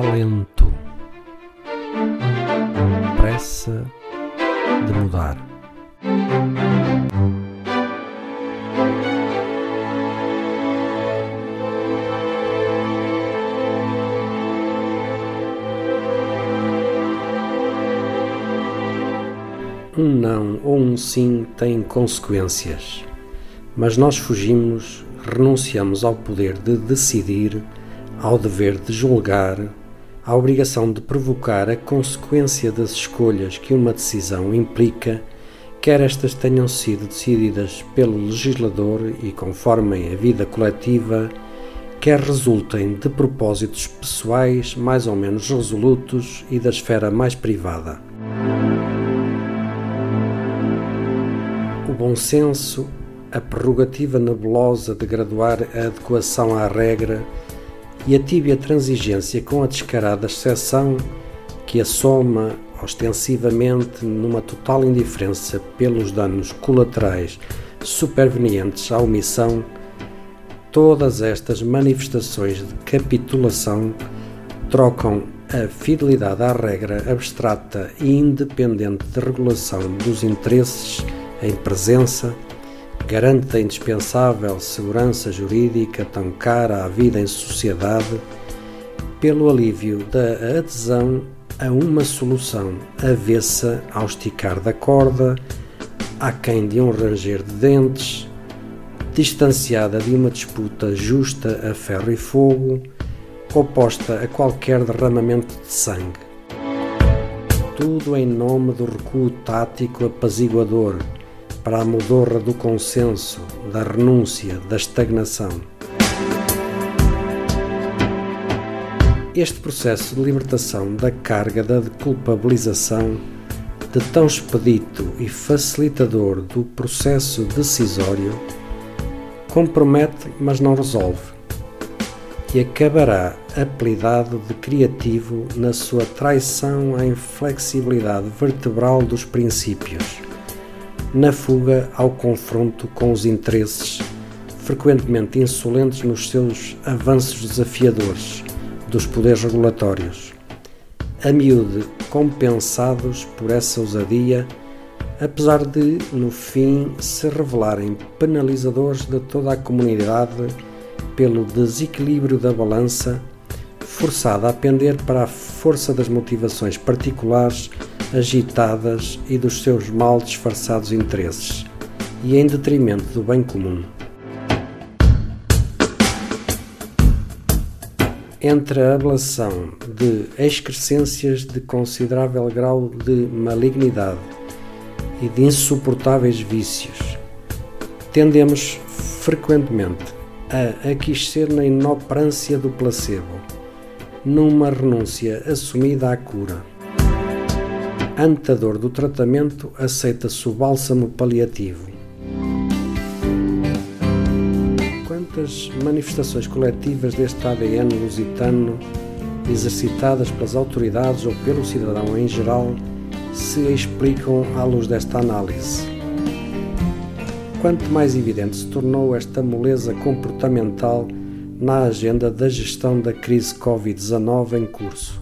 talento, pressa de mudar. Um não ou um sim tem consequências, mas nós fugimos, renunciamos ao poder de decidir, ao dever de julgar, à obrigação de provocar a consequência das escolhas que uma decisão implica, quer estas tenham sido decididas pelo legislador e conformem a vida coletiva, quer resultem de propósitos pessoais mais ou menos resolutos e da esfera mais privada. o bom senso, a prerrogativa nebulosa de graduar a adequação à regra e a tíbia transigência com a descarada exceção que assoma ostensivamente numa total indiferença pelos danos colaterais supervenientes à omissão, todas estas manifestações de capitulação trocam a fidelidade à regra abstrata e independente de regulação dos interesses em presença, garante a indispensável segurança jurídica tão cara à vida em sociedade, pelo alívio da adesão a uma solução avessa ao esticar da corda, aquém de um ranger de dentes, distanciada de uma disputa justa a ferro e fogo, oposta a qualquer derramamento de sangue. Tudo em nome do recuo tático apaziguador para a modorra do consenso, da renúncia, da estagnação. Este processo de libertação da carga da culpabilização, de tão expedito e facilitador do processo decisório, compromete, mas não resolve, e acabará apelidado de criativo na sua traição à inflexibilidade vertebral dos princípios na fuga ao confronto com os interesses, frequentemente insolentes nos seus avanços desafiadores dos poderes regulatórios, a miúde compensados por essa ousadia, apesar de, no fim, se revelarem penalizadores de toda a comunidade pelo desequilíbrio da balança, forçada a pender para a força das motivações particulares agitadas e dos seus mal disfarçados interesses, e em detrimento do bem comum. Entre a ablação de excrescências de considerável grau de malignidade e de insuportáveis vícios, tendemos frequentemente a aquecer na inoperância do placebo, numa renúncia assumida à cura antador do tratamento, aceita-se o bálsamo paliativo. Quantas manifestações coletivas deste ADN lusitano, exercitadas pelas autoridades ou pelo cidadão em geral, se explicam à luz desta análise? Quanto mais evidente se tornou esta moleza comportamental na agenda da gestão da crise Covid-19 em curso.